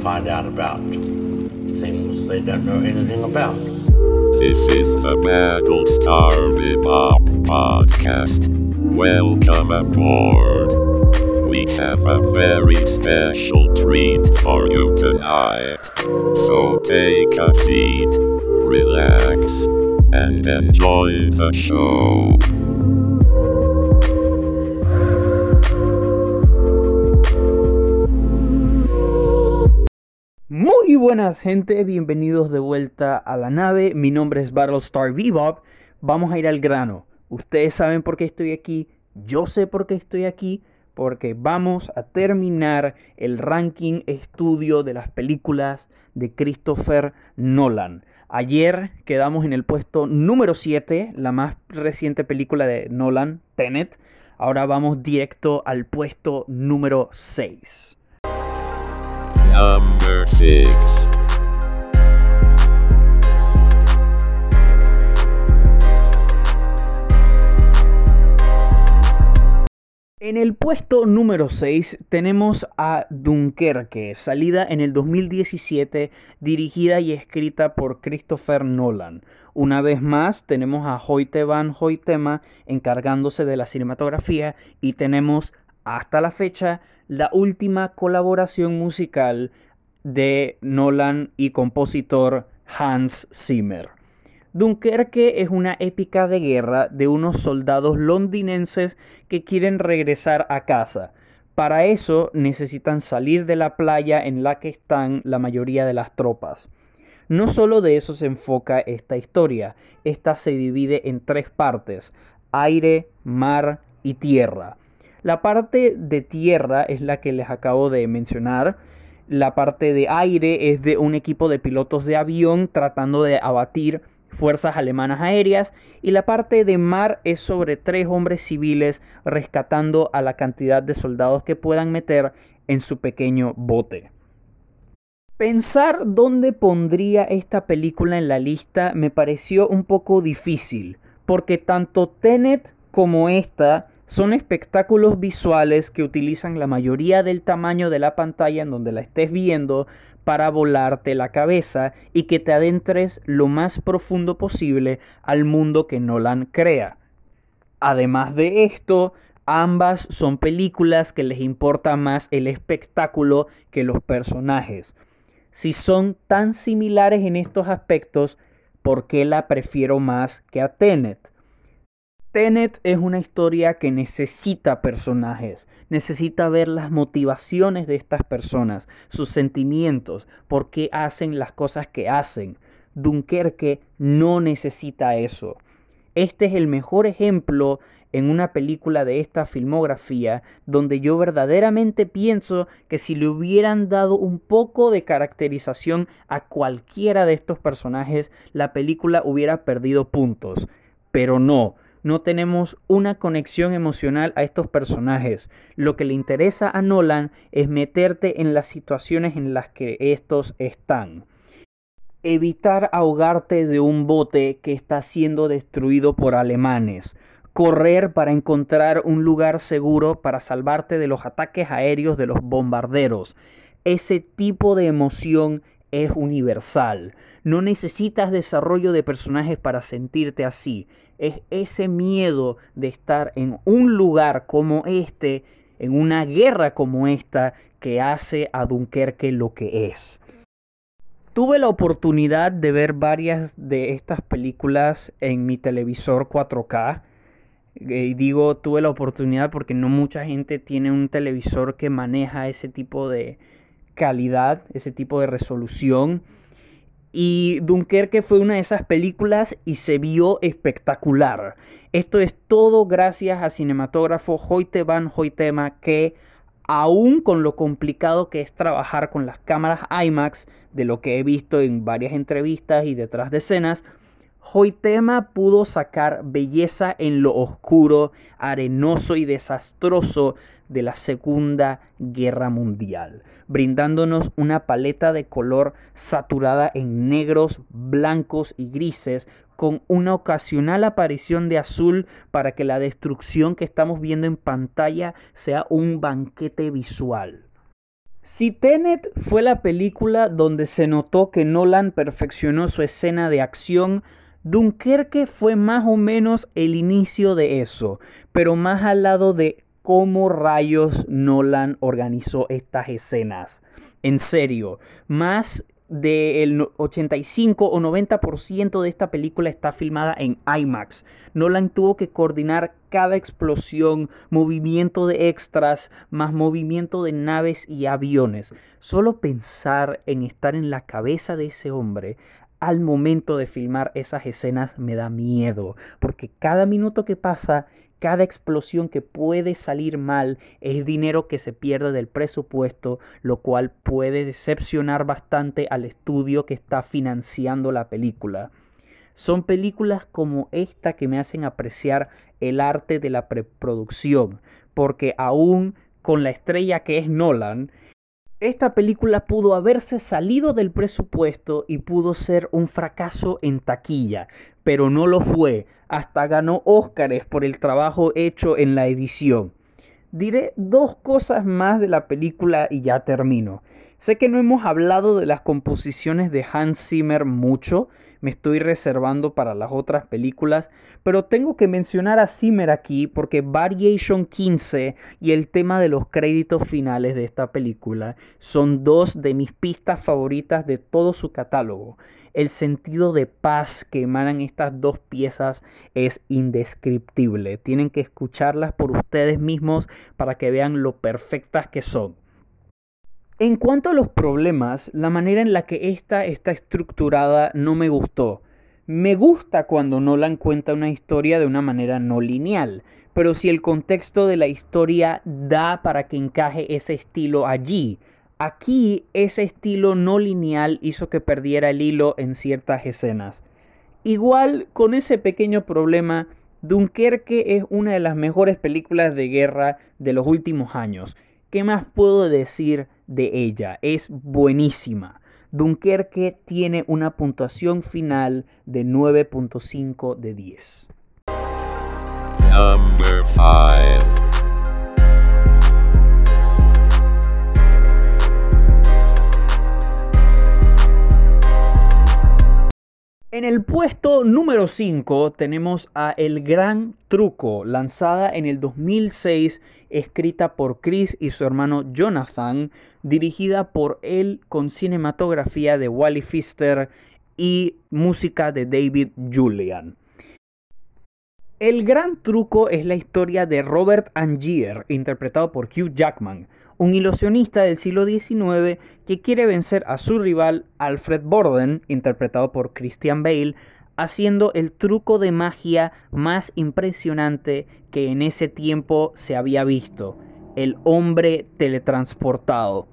find out about things they don't know anything about. This is the Battlestar Bebop podcast. Welcome aboard. We have a very special treat for you tonight. So take a seat, relax, and enjoy the show. Buenas gente, bienvenidos de vuelta a la nave. Mi nombre es Battlestar Bebop. Vamos a ir al grano. Ustedes saben por qué estoy aquí. Yo sé por qué estoy aquí. Porque vamos a terminar el ranking estudio de las películas de Christopher Nolan. Ayer quedamos en el puesto número 7, la más reciente película de Nolan, Tenet. Ahora vamos directo al puesto número 6. Number 6. En el puesto número 6 tenemos a Dunkerque, salida en el 2017, dirigida y escrita por Christopher Nolan. Una vez más tenemos a Hoyte van Hoytema encargándose de la cinematografía y tenemos hasta la fecha la última colaboración musical de Nolan y compositor Hans Zimmer. Dunkerque es una épica de guerra de unos soldados londinenses que quieren regresar a casa. Para eso necesitan salir de la playa en la que están la mayoría de las tropas. No solo de eso se enfoca esta historia, esta se divide en tres partes, aire, mar y tierra. La parte de tierra es la que les acabo de mencionar, la parte de aire es de un equipo de pilotos de avión tratando de abatir fuerzas alemanas aéreas y la parte de mar es sobre tres hombres civiles rescatando a la cantidad de soldados que puedan meter en su pequeño bote. Pensar dónde pondría esta película en la lista me pareció un poco difícil, porque tanto Tenet como esta son espectáculos visuales que utilizan la mayoría del tamaño de la pantalla en donde la estés viendo para volarte la cabeza y que te adentres lo más profundo posible al mundo que Nolan crea. Además de esto, ambas son películas que les importa más el espectáculo que los personajes. Si son tan similares en estos aspectos, ¿por qué la prefiero más que a Tenet? Tenet es una historia que necesita personajes, necesita ver las motivaciones de estas personas, sus sentimientos, por qué hacen las cosas que hacen. Dunkerque no necesita eso. Este es el mejor ejemplo en una película de esta filmografía donde yo verdaderamente pienso que si le hubieran dado un poco de caracterización a cualquiera de estos personajes, la película hubiera perdido puntos. Pero no, no tenemos una conexión emocional a estos personajes. Lo que le interesa a Nolan es meterte en las situaciones en las que estos están. Evitar ahogarte de un bote que está siendo destruido por alemanes. Correr para encontrar un lugar seguro para salvarte de los ataques aéreos de los bombarderos. Ese tipo de emoción es universal. No necesitas desarrollo de personajes para sentirte así. Es ese miedo de estar en un lugar como este, en una guerra como esta, que hace a Dunkerque lo que es. Tuve la oportunidad de ver varias de estas películas en mi televisor 4K. Y digo, tuve la oportunidad porque no mucha gente tiene un televisor que maneja ese tipo de calidad, ese tipo de resolución. Y Dunkerque fue una de esas películas y se vio espectacular. Esto es todo gracias a cinematógrafo Hoyte van Hoytema que aún con lo complicado que es trabajar con las cámaras IMAX, de lo que he visto en varias entrevistas y detrás de escenas, Hoytema pudo sacar belleza en lo oscuro, arenoso y desastroso de la Segunda Guerra Mundial, brindándonos una paleta de color saturada en negros, blancos y grises, con una ocasional aparición de azul para que la destrucción que estamos viendo en pantalla sea un banquete visual. Si Tenet fue la película donde se notó que Nolan perfeccionó su escena de acción, Dunkerque fue más o menos el inicio de eso, pero más al lado de cómo rayos Nolan organizó estas escenas. En serio, más del 85 o 90% de esta película está filmada en IMAX. Nolan tuvo que coordinar cada explosión, movimiento de extras, más movimiento de naves y aviones. Solo pensar en estar en la cabeza de ese hombre al momento de filmar esas escenas me da miedo, porque cada minuto que pasa cada explosión que puede salir mal es dinero que se pierde del presupuesto, lo cual puede decepcionar bastante al estudio que está financiando la película. Son películas como esta que me hacen apreciar el arte de la preproducción, porque aún con la estrella que es Nolan, esta película pudo haberse salido del presupuesto y pudo ser un fracaso en taquilla, pero no lo fue. Hasta ganó Óscares por el trabajo hecho en la edición. Diré dos cosas más de la película y ya termino. Sé que no hemos hablado de las composiciones de Hans Zimmer mucho, me estoy reservando para las otras películas, pero tengo que mencionar a Zimmer aquí porque Variation 15 y el tema de los créditos finales de esta película son dos de mis pistas favoritas de todo su catálogo. El sentido de paz que emanan estas dos piezas es indescriptible. Tienen que escucharlas por ustedes mismos para que vean lo perfectas que son. En cuanto a los problemas, la manera en la que esta está estructurada no me gustó. Me gusta cuando Nolan cuenta una historia de una manera no lineal, pero si el contexto de la historia da para que encaje ese estilo allí, aquí ese estilo no lineal hizo que perdiera el hilo en ciertas escenas. Igual con ese pequeño problema, Dunkerque es una de las mejores películas de guerra de los últimos años. ¿Qué más puedo decir? De ella. Es buenísima. Dunkerque tiene una puntuación final de 9.5 de 10. Number 5. En el puesto número 5 tenemos a El Gran Truco, lanzada en el 2006, escrita por Chris y su hermano Jonathan, dirigida por él con cinematografía de Wally Pfister y música de David Julian. El Gran Truco es la historia de Robert Angier, interpretado por Hugh Jackman, un ilusionista del siglo XIX que quiere vencer a su rival Alfred Borden, interpretado por Christian Bale, haciendo el truco de magia más impresionante que en ese tiempo se había visto, el hombre teletransportado.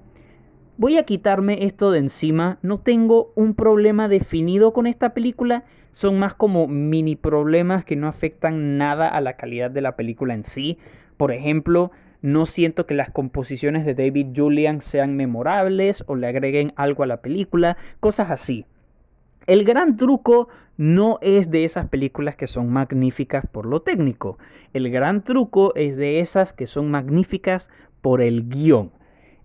Voy a quitarme esto de encima, no tengo un problema definido con esta película, son más como mini problemas que no afectan nada a la calidad de la película en sí. Por ejemplo, no siento que las composiciones de David Julian sean memorables o le agreguen algo a la película, cosas así. El gran truco no es de esas películas que son magníficas por lo técnico. El gran truco es de esas que son magníficas por el guion.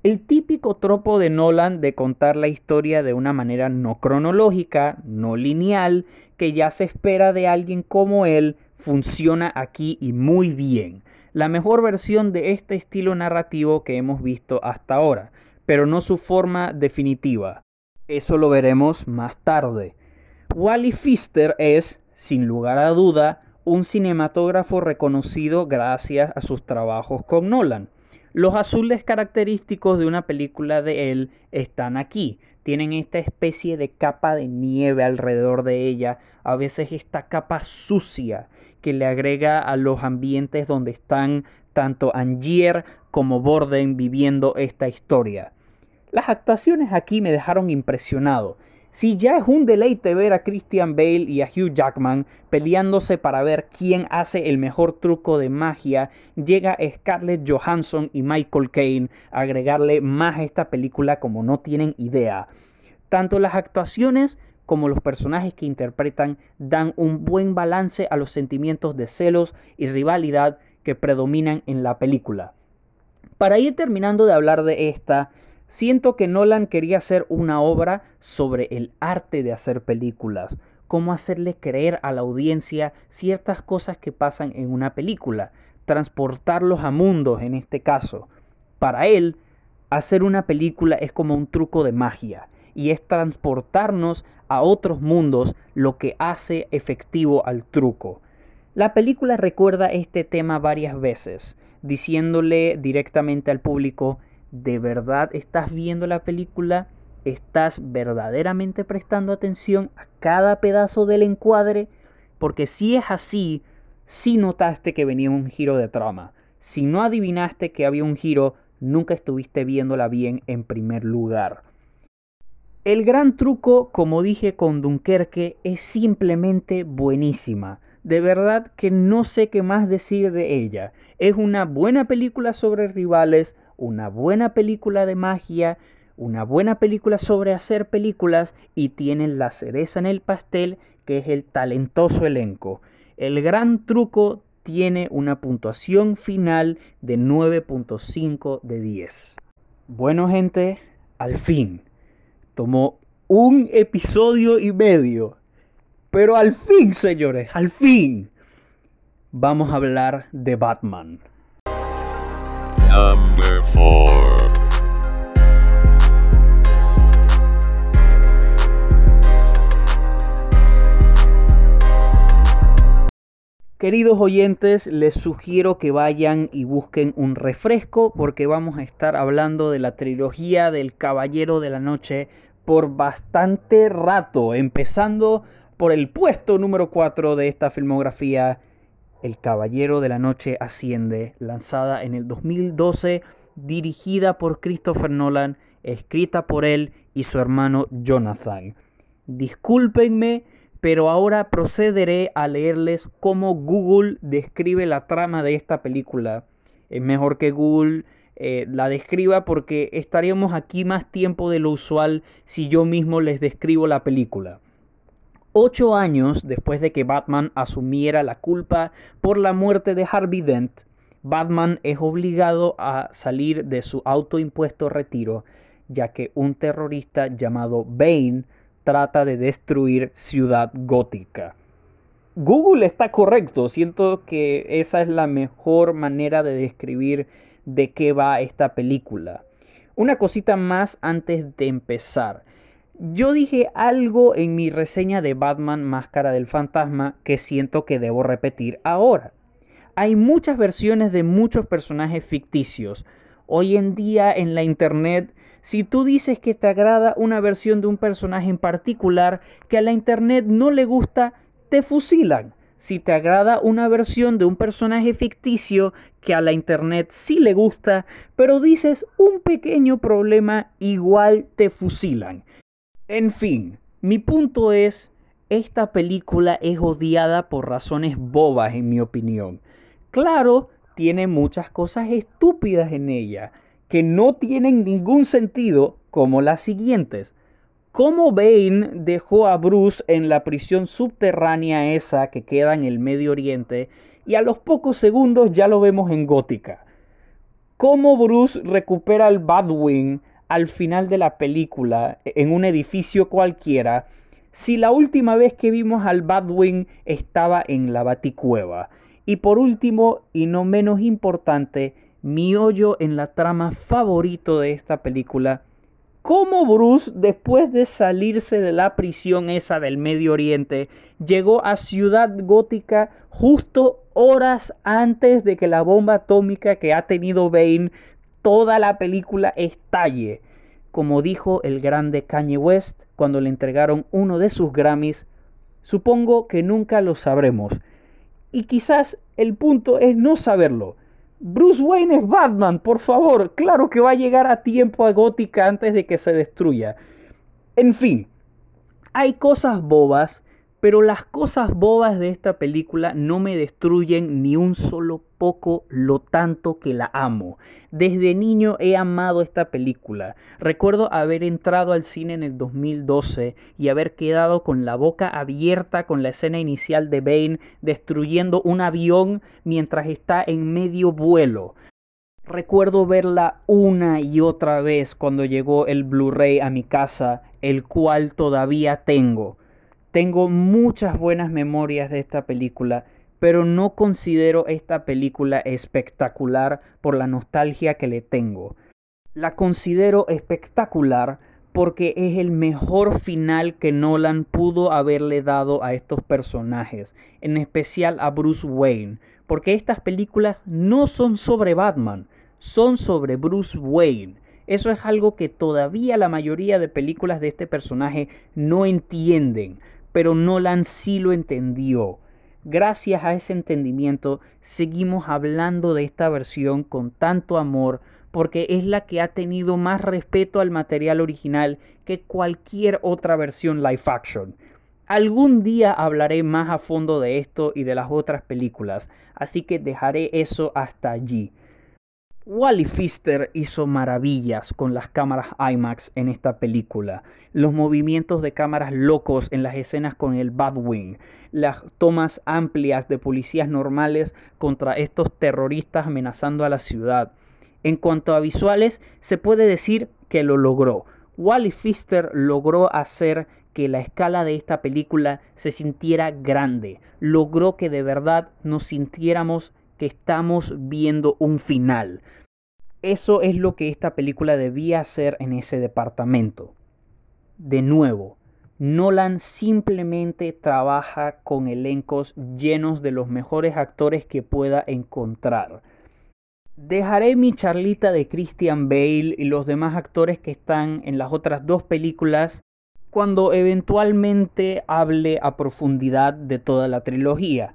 El típico tropo de Nolan de contar la historia de una manera no cronológica, no lineal, que ya se espera de alguien como él, funciona aquí y muy bien la mejor versión de este estilo narrativo que hemos visto hasta ahora, pero no su forma definitiva. Eso lo veremos más tarde. Wally Pfister es, sin lugar a duda, un cinematógrafo reconocido gracias a sus trabajos con Nolan. Los azules característicos de una película de él están aquí. Tienen esta especie de capa de nieve alrededor de ella, a veces esta capa sucia que le agrega a los ambientes donde están tanto Angier como Borden viviendo esta historia. Las actuaciones aquí me dejaron impresionado. Si ya es un deleite ver a Christian Bale y a Hugh Jackman peleándose para ver quién hace el mejor truco de magia, llega Scarlett Johansson y Michael Caine a agregarle más a esta película como no tienen idea. Tanto las actuaciones como los personajes que interpretan dan un buen balance a los sentimientos de celos y rivalidad que predominan en la película. Para ir terminando de hablar de esta, Siento que Nolan quería hacer una obra sobre el arte de hacer películas, cómo hacerle creer a la audiencia ciertas cosas que pasan en una película, transportarlos a mundos en este caso. Para él, hacer una película es como un truco de magia y es transportarnos a otros mundos lo que hace efectivo al truco. La película recuerda este tema varias veces, diciéndole directamente al público, ¿de verdad estás viendo la película? ¿Estás verdaderamente prestando atención a cada pedazo del encuadre? Porque si es así, si notaste que venía un giro de trama. Si no adivinaste que había un giro, nunca estuviste viéndola bien en primer lugar. El gran truco, como dije con Dunkerque, es simplemente buenísima. De verdad que no sé qué más decir de ella. Es una buena película sobre rivales, una buena película de magia, una buena película sobre hacer películas y tienen la cereza en el pastel que es el talentoso elenco. El gran truco tiene una puntuación final de 9.5 de 10. Bueno gente, al fin, tomó un episodio y medio. Pero al fin, señores, al fin, vamos a hablar de Batman. Number 4. Queridos oyentes, les sugiero que vayan y busquen un refresco porque vamos a estar hablando de la trilogía del Caballero de la Noche por bastante rato, empezando por el puesto número 4 de esta filmografía, El Caballero de la Noche Asciende, lanzada en el 2012, dirigida por Christopher Nolan, escrita por él y su hermano Jonathan. Discúlpenme pero ahora procederé a leerles cómo Google describe la trama de esta película. Es mejor que Google eh, la describa porque estaríamos aquí más tiempo de lo usual si yo mismo les describo la película. Ocho años después de que Batman asumiera la culpa por la muerte de Harvey Dent, Batman es obligado a salir de su autoimpuesto retiro, ya que un terrorista llamado Bane trata de destruir Ciudad Gótica. Google está correcto, siento que esa es la mejor manera de describir de qué va esta película. Una cosita más antes de empezar. Yo dije algo en mi reseña de Batman Máscara del Fantasma que siento que debo repetir ahora. Hay muchas versiones de muchos personajes ficticios. Hoy en día en la internet si tú dices que te agrada una versión de un personaje en particular que a la internet no le gusta, te fusilan. Si te agrada una versión de un personaje ficticio que a la internet sí le gusta, pero dices un pequeño problema, igual te fusilan. En fin, mi punto es, esta película es odiada por razones bobas en mi opinión. Claro, tiene muchas cosas estúpidas en ella, que no tienen ningún sentido como las siguientes. ¿Cómo Bane dejó a Bruce en la prisión subterránea esa que queda en el Medio Oriente y a los pocos segundos ya lo vemos en Gótica? ¿Cómo Bruce recupera al Badwin al final de la película en un edificio cualquiera si la última vez que vimos al Badwin estaba en la Baticueva? Y por último, y no menos importante, mi hoyo en la trama favorito de esta película. Cómo Bruce, después de salirse de la prisión esa del Medio Oriente, llegó a Ciudad Gótica justo horas antes de que la bomba atómica que ha tenido Bane toda la película estalle. Como dijo el grande Kanye West cuando le entregaron uno de sus Grammys, supongo que nunca lo sabremos. Y quizás el punto es no saberlo Bruce Wayne es Batman, por favor. Claro que va a llegar a tiempo a Gótica antes de que se destruya. En fin, hay cosas bobas pero las cosas bobas de esta película no me destruyen ni un solo poco lo tanto que la amo. Desde niño he amado esta película. Recuerdo haber entrado al cine en el 2012 y haber quedado con la boca abierta con la escena inicial de Bane destruyendo un avión mientras está en medio vuelo. Recuerdo verla una y otra vez cuando llegó el Blu-ray a mi casa, el cual todavía tengo. Tengo muchas buenas memorias de esta película, pero no considero esta película espectacular por la nostalgia que le tengo. La considero espectacular porque es el mejor final que Nolan pudo haberle dado a estos personajes, en especial a Bruce Wayne, porque estas películas no son sobre Batman, son sobre Bruce Wayne. Eso es algo que todavía la mayoría de películas de este personaje no entienden, pero Nolan sí lo entendió. Gracias a ese entendimiento seguimos hablando de esta versión con tanto amor porque es la que ha tenido más respeto al material original que cualquier otra versión live action. Algún día hablaré más a fondo de esto y de las otras películas, así que dejaré eso hasta allí. Wally Pfister hizo maravillas con las cámaras IMAX en esta película. Los movimientos de cámaras locos en las escenas con el Batwing, las tomas amplias de policías normales contra estos terroristas amenazando a la ciudad. En cuanto a visuales, se puede decir que lo logró. Wally Pfister logró hacer que la escala de esta película se sintiera grande. Logró que de verdad nos sintiéramos estamos viendo un final. Eso es lo que esta película debía hacer en ese departamento. De nuevo, Nolan simplemente trabaja con elencos llenos de los mejores actores que pueda encontrar. Dejaré mi charlita de Christian Bale y los demás actores que están en las otras dos películas cuando eventualmente hable a profundidad de toda la trilogía.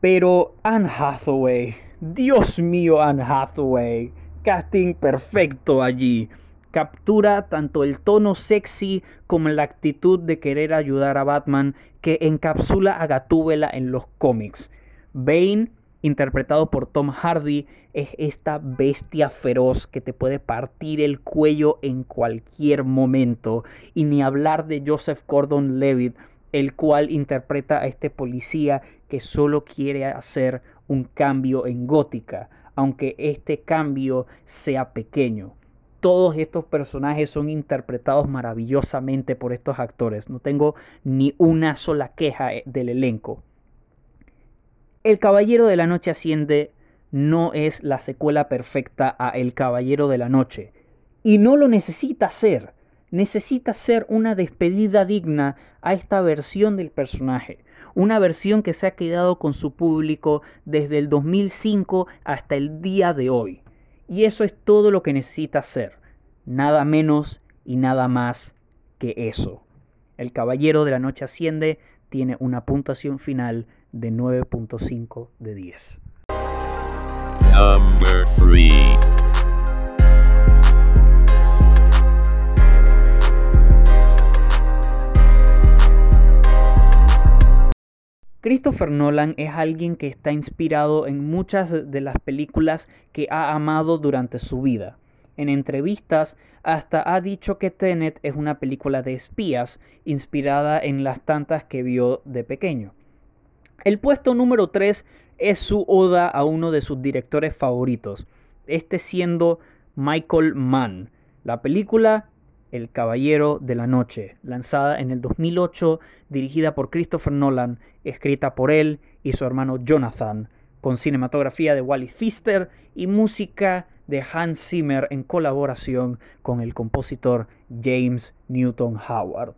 Pero Anne Hathaway, Dios mío Anne Hathaway, casting perfecto allí. Captura tanto el tono sexy como la actitud de querer ayudar a Batman que encapsula a Gatúbela en los cómics. Bane, interpretado por Tom Hardy, es esta bestia feroz que te puede partir el cuello en cualquier momento. Y ni hablar de Joseph Gordon-Levitt, el cual interpreta a este policía que solo quiere hacer un cambio en Gótica, aunque este cambio sea pequeño. Todos estos personajes son interpretados maravillosamente por estos actores. No tengo ni una sola queja eh, del elenco. El Caballero de la Noche Asciende no es la secuela perfecta a El Caballero de la Noche. Y no lo necesita ser necesita ser una despedida digna a esta versión del personaje. Una versión que se ha quedado con su público desde el 2005 hasta el día de hoy. Y eso es todo lo que necesita ser. Nada menos y nada más que eso. El Caballero de la Noche Asciende tiene una puntuación final de 9.5 de 10. Number 3 Christopher Nolan es alguien que está inspirado en muchas de las películas que ha amado durante su vida. En entrevistas hasta ha dicho que Tenet es una película de espías inspirada en las tantas que vio de pequeño. El puesto número 3 es su oda a uno de sus directores favoritos, este siendo Michael Mann. La película el Caballero de la Noche, lanzada en el 2008, dirigida por Christopher Nolan, escrita por él y su hermano Jonathan, con cinematografía de Wally Pfister y música de Hans Zimmer en colaboración con el compositor James Newton Howard.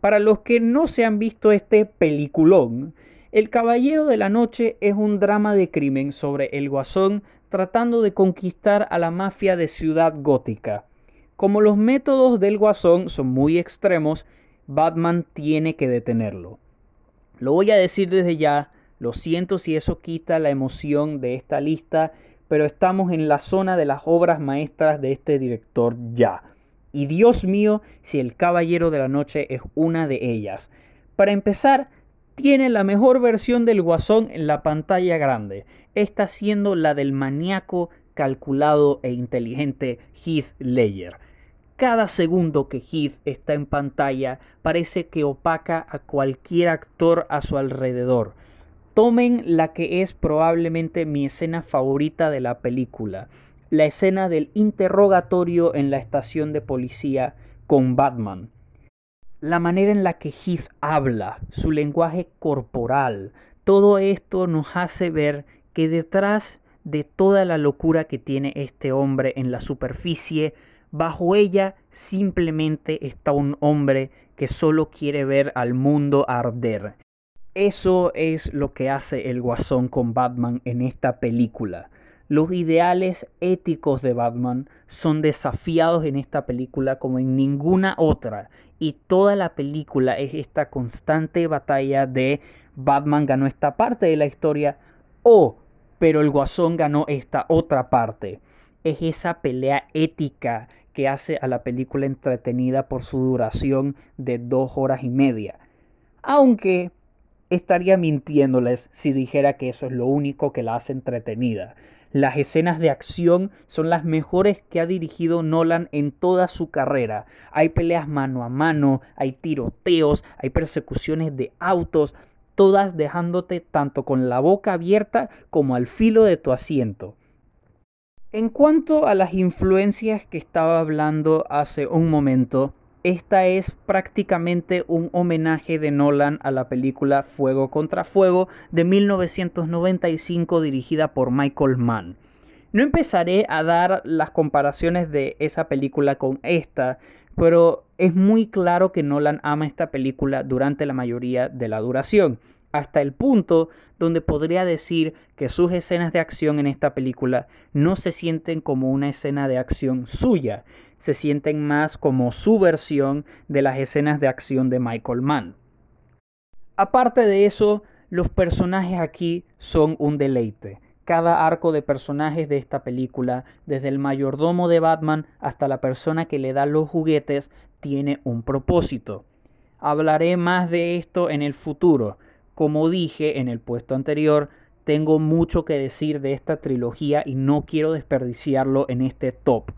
Para los que no se han visto este peliculón, El Caballero de la Noche es un drama de crimen sobre el guasón tratando de conquistar a la mafia de Ciudad Gótica como los métodos del guasón son muy extremos, Batman tiene que detenerlo. Lo voy a decir desde ya, lo siento si eso quita la emoción de esta lista, pero estamos en la zona de las obras maestras de este director ya. Y Dios mío, si El Caballero de la Noche es una de ellas. Para empezar, tiene la mejor versión del Guasón en la pantalla grande, esta siendo la del maníaco, calculado e inteligente Heath Ledger. Cada segundo que Heath está en pantalla parece que opaca a cualquier actor a su alrededor. Tomen la que es probablemente mi escena favorita de la película, la escena del interrogatorio en la estación de policía con Batman. La manera en la que Heath habla, su lenguaje corporal, todo esto nos hace ver que detrás de toda la locura que tiene este hombre en la superficie, bajo ella simplemente está un hombre que solo quiere ver al mundo arder. Eso es lo que hace el guasón con Batman en esta película. Los ideales éticos de Batman son desafiados en esta película como en ninguna otra. Y toda la película es esta constante batalla de Batman ganó esta parte de la historia o pero el guasón ganó esta otra parte. Es esa pelea ética que hace a la película entretenida por su duración de dos horas y media. Aunque estaría mintiéndoles si dijera que eso es lo único que la hace entretenida. Las escenas de acción son las mejores que ha dirigido Nolan en toda su carrera. Hay peleas mano a mano, hay tiroteos, hay persecuciones de autos, todas dejándote tanto con la boca abierta como al filo de tu asiento. En cuanto a las influencias que estaba hablando hace un momento, esta es prácticamente un homenaje de Nolan a la película Fuego contra Fuego de 1995 dirigida por Michael Mann. No empezaré a dar las comparaciones de esa película con esta, pero es muy claro que Nolan ama esta película durante la mayoría de la duración, hasta el punto donde podría decir que sus escenas de acción en esta película no se sienten como una escena de acción suya, se sienten más como su versión de las escenas de acción de Michael Mann. Aparte de eso, los personajes aquí son un deleite. Cada arco de personajes de esta película, desde el mayordomo de Batman hasta la persona que le da los juguetes, tiene un propósito. Hablaré más de esto en el futuro. Como dije en el puesto anterior, tengo mucho que decir de esta trilogía y no quiero desperdiciarlo en este top.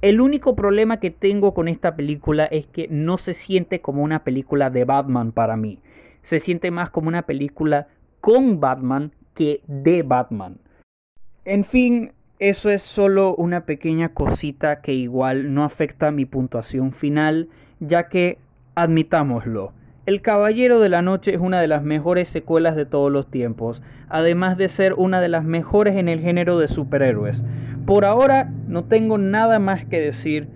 El único problema que tengo con esta película es que no se siente como una película de Batman para mí. Se siente más como una película con Batman que de Batman. En fin, eso es solo una pequeña cosita que igual no afecta mi puntuación final, ya que, admitámoslo, el Caballero de la Noche es una de las mejores secuelas de todos los tiempos, además de ser una de las mejores en el género de superhéroes. Por ahora no tengo nada más que decir.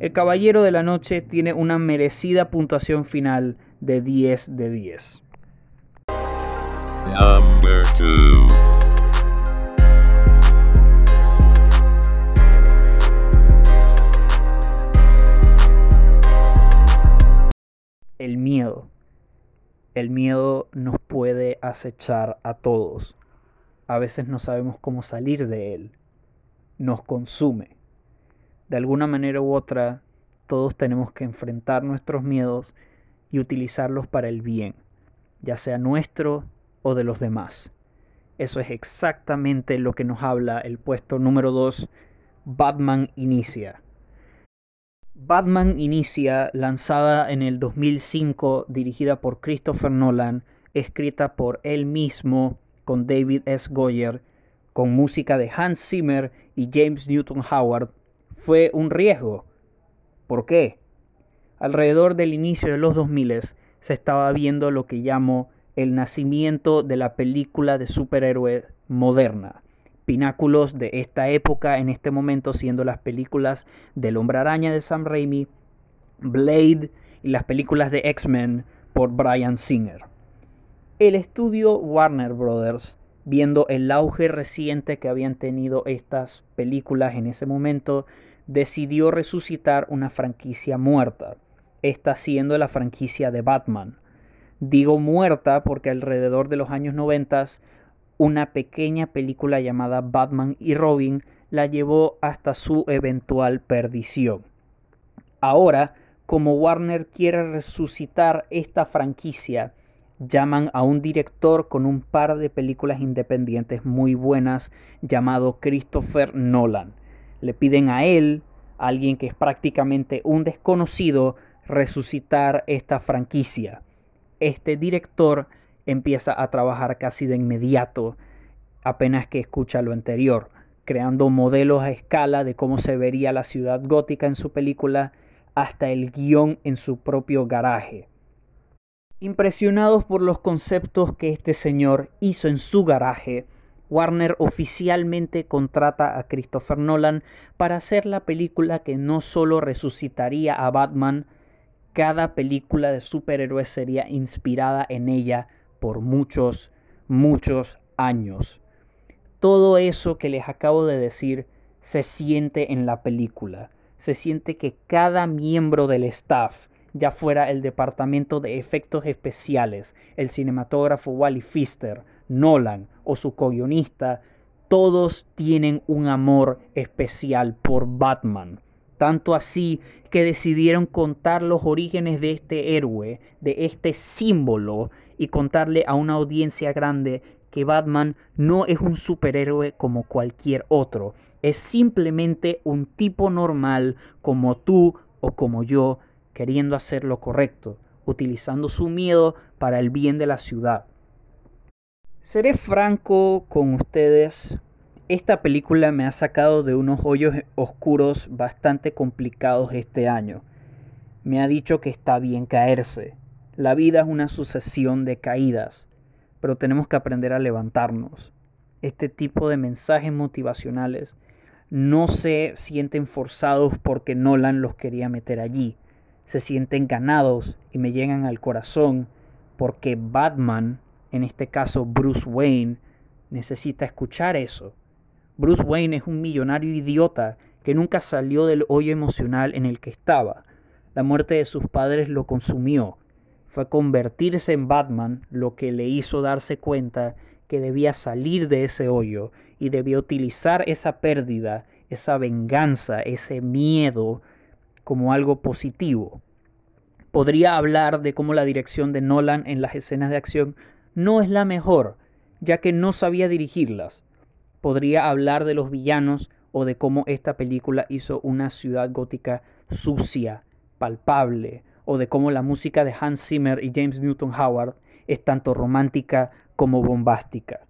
El Caballero de la Noche tiene una merecida puntuación final de 10 de 10. El miedo. El miedo nos puede acechar a todos. A veces no sabemos cómo salir de él. Nos consume. De alguna manera u otra, todos tenemos que enfrentar nuestros miedos y utilizarlos para el bien, ya sea nuestro o de los demás. Eso es exactamente lo que nos habla el puesto número 2, Batman Inicia. Batman Inicia, lanzada en el 2005, dirigida por Christopher Nolan, escrita por él mismo, con David S. Goyer, con música de Hans Zimmer y James Newton Howard, fue un riesgo. ¿Por qué? Alrededor del inicio de los 2000 se estaba viendo lo que llamo el nacimiento de la película de superhéroe moderna pináculos de esta época en este momento siendo las películas del Hombre Araña de Sam Raimi, Blade y las películas de X-Men por Brian Singer. El estudio Warner Brothers, viendo el auge reciente que habían tenido estas películas en ese momento, decidió resucitar una franquicia muerta, esta siendo la franquicia de Batman. Digo muerta porque alrededor de los años 90 una pequeña película llamada Batman y Robin la llevó hasta su eventual perdición. Ahora, como Warner quiere resucitar esta franquicia, llaman a un director con un par de películas independientes muy buenas llamado Christopher Nolan. Le piden a él, alguien que es prácticamente un desconocido, resucitar esta franquicia. Este director empieza a trabajar casi de inmediato apenas que escucha lo anterior, creando modelos a escala de cómo se vería la ciudad gótica en su película hasta el guion en su propio garaje. Impresionados por los conceptos que este señor hizo en su garaje, Warner oficialmente contrata a Christopher Nolan para hacer la película que no solo resucitaría a Batman, cada película de superhéroes sería inspirada en ella por muchos, muchos años. Todo eso que les acabo de decir se siente en la película. Se siente que cada miembro del staff, ya fuera el departamento de efectos especiales, el cinematógrafo Wally Pfister, Nolan o su co-guionista, todos tienen un amor especial por Batman. Tanto así que decidieron contar los orígenes de este héroe, de este símbolo, y contarle a una audiencia grande que Batman no es un superhéroe como cualquier otro. Es simplemente un tipo normal como tú o como yo, queriendo hacer lo correcto, utilizando su miedo para el bien de la ciudad. Seré franco con ustedes, esta película me ha sacado de unos hoyos oscuros bastante complicados este año. Me ha dicho que está bien caerse. La vida es una sucesión de caídas, pero tenemos que aprender a levantarnos. Este tipo de mensajes motivacionales no se sienten forzados porque Nolan los quería meter allí. Se sienten ganados y me llegan al corazón porque Batman, en este caso Bruce Wayne, necesita escuchar eso Bruce Wayne es un millonario idiota que nunca salió del hoyo emocional en el que estaba. La muerte de sus padres lo consumió. Fue convertirse en Batman lo que le hizo darse cuenta que debía salir de ese hoyo y debía utilizar esa pérdida, esa venganza, ese miedo como algo positivo. Podría hablar de cómo la dirección de Nolan en las escenas de acción no es la mejor, ya que no sabía dirigirlas podría hablar de los villanos o de cómo esta película hizo una ciudad gótica sucia, palpable, o de cómo la música de Hans Zimmer y James Newton Howard es tanto romántica como bombástica.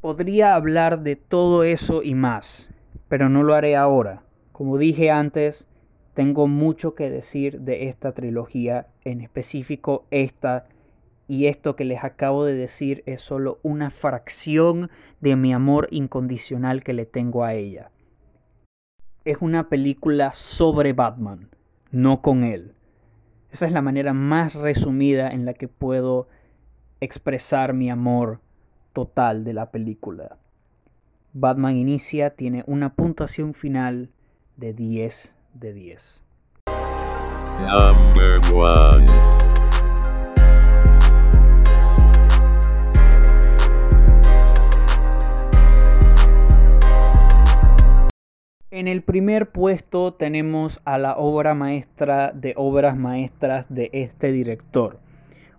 Podría hablar de todo eso y más, pero no lo haré ahora. Como dije antes, tengo mucho que decir de esta trilogía, en específico esta y esto que les acabo de decir es solo una fracción de mi amor incondicional que le tengo a ella. Es una película sobre Batman, no con él. Esa es la manera más resumida en la que puedo expresar mi amor total de la película. Batman Inicia tiene una puntuación final de 10 de 10. En el primer puesto tenemos a la obra maestra de obras maestras de este director.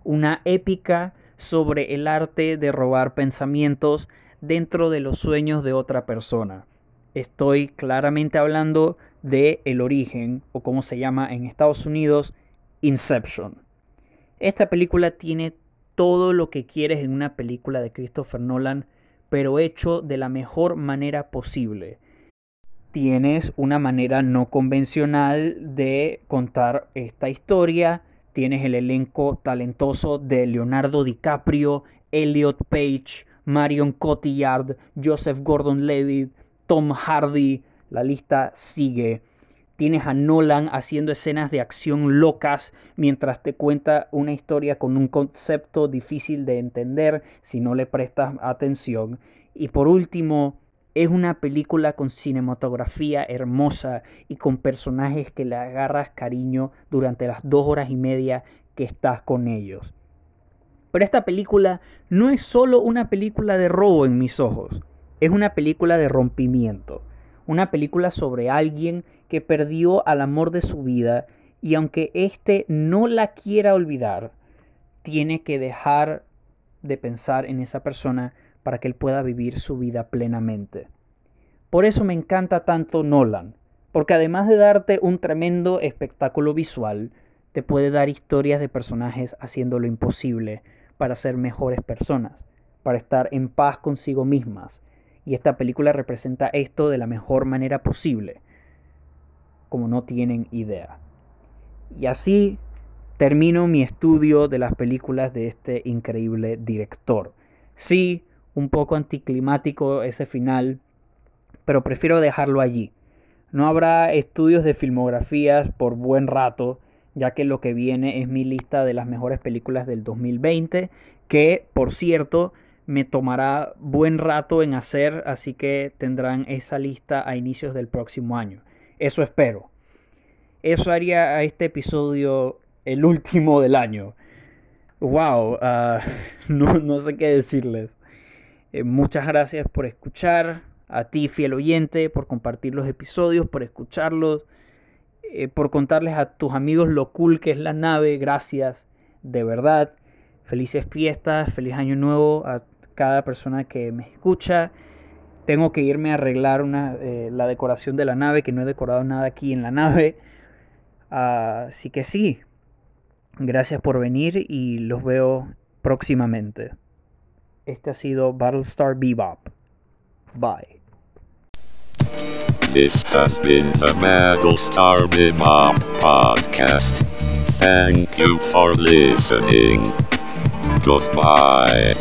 Una épica sobre el arte de robar pensamientos dentro de los sueños de otra persona. Estoy claramente hablando de El origen, o como se llama en Estados Unidos, Inception. Esta película tiene todo lo que quieres en una película de Christopher Nolan, pero hecho de la mejor manera posible tienes una manera no convencional de contar esta historia. Tienes el elenco talentoso de Leonardo DiCaprio, Elliot Page, Marion Cotillard, Joseph Gordon-Levitt, Tom Hardy. La lista sigue. Tienes a Nolan haciendo escenas de acción locas mientras te cuenta una historia con un concepto difícil de entender si no le prestas atención. Y por último, es una película con cinematografía hermosa y con personajes que le agarras cariño durante las dos horas y media que estás con ellos. Pero esta película no es solo una película de robo en mis ojos, es una película de rompimiento, una película sobre alguien que perdió al amor de su vida y aunque éste no la quiera olvidar, tiene que dejar de pensar en esa persona para que él pueda vivir su vida plenamente. Por eso me encanta tanto Nolan, porque además de darte un tremendo espectáculo visual, te puede dar historias de personajes haciendo lo imposible para ser mejores personas, para estar en paz consigo mismas. Y esta película representa esto de la mejor manera posible, como no tienen idea. Y así termino mi estudio de las películas de este increíble director. Sí, un poco anticlimático ese final, pero prefiero dejarlo allí. No habrá estudios de filmografías por buen rato, ya que lo que viene es mi lista de las mejores películas del 2020, que por cierto me tomará buen rato en hacer, así que tendrán esa lista a inicios del próximo año. Eso espero. Eso haría a este episodio el último del año. Wow, ah, no, sé qué decirles. Eh, muchas gracias por escuchar, a ti fiel oyente, por compartir los episodios, por escucharlos, eh, por contarles a tus amigos lo cool que es la nave. Gracias, de verdad. Felices fiestas, feliz año nuevo a cada persona que me escucha. Tengo que irme a arreglar una, eh, la decoración de la nave, que no he decorado nada aquí en la nave. así que sí, gracias por venir y los veo próximamente. Este ha sido Battlestar Bebop. Bye. This has been the Battlestar Bebop podcast. Thank you for listening. Goodbye.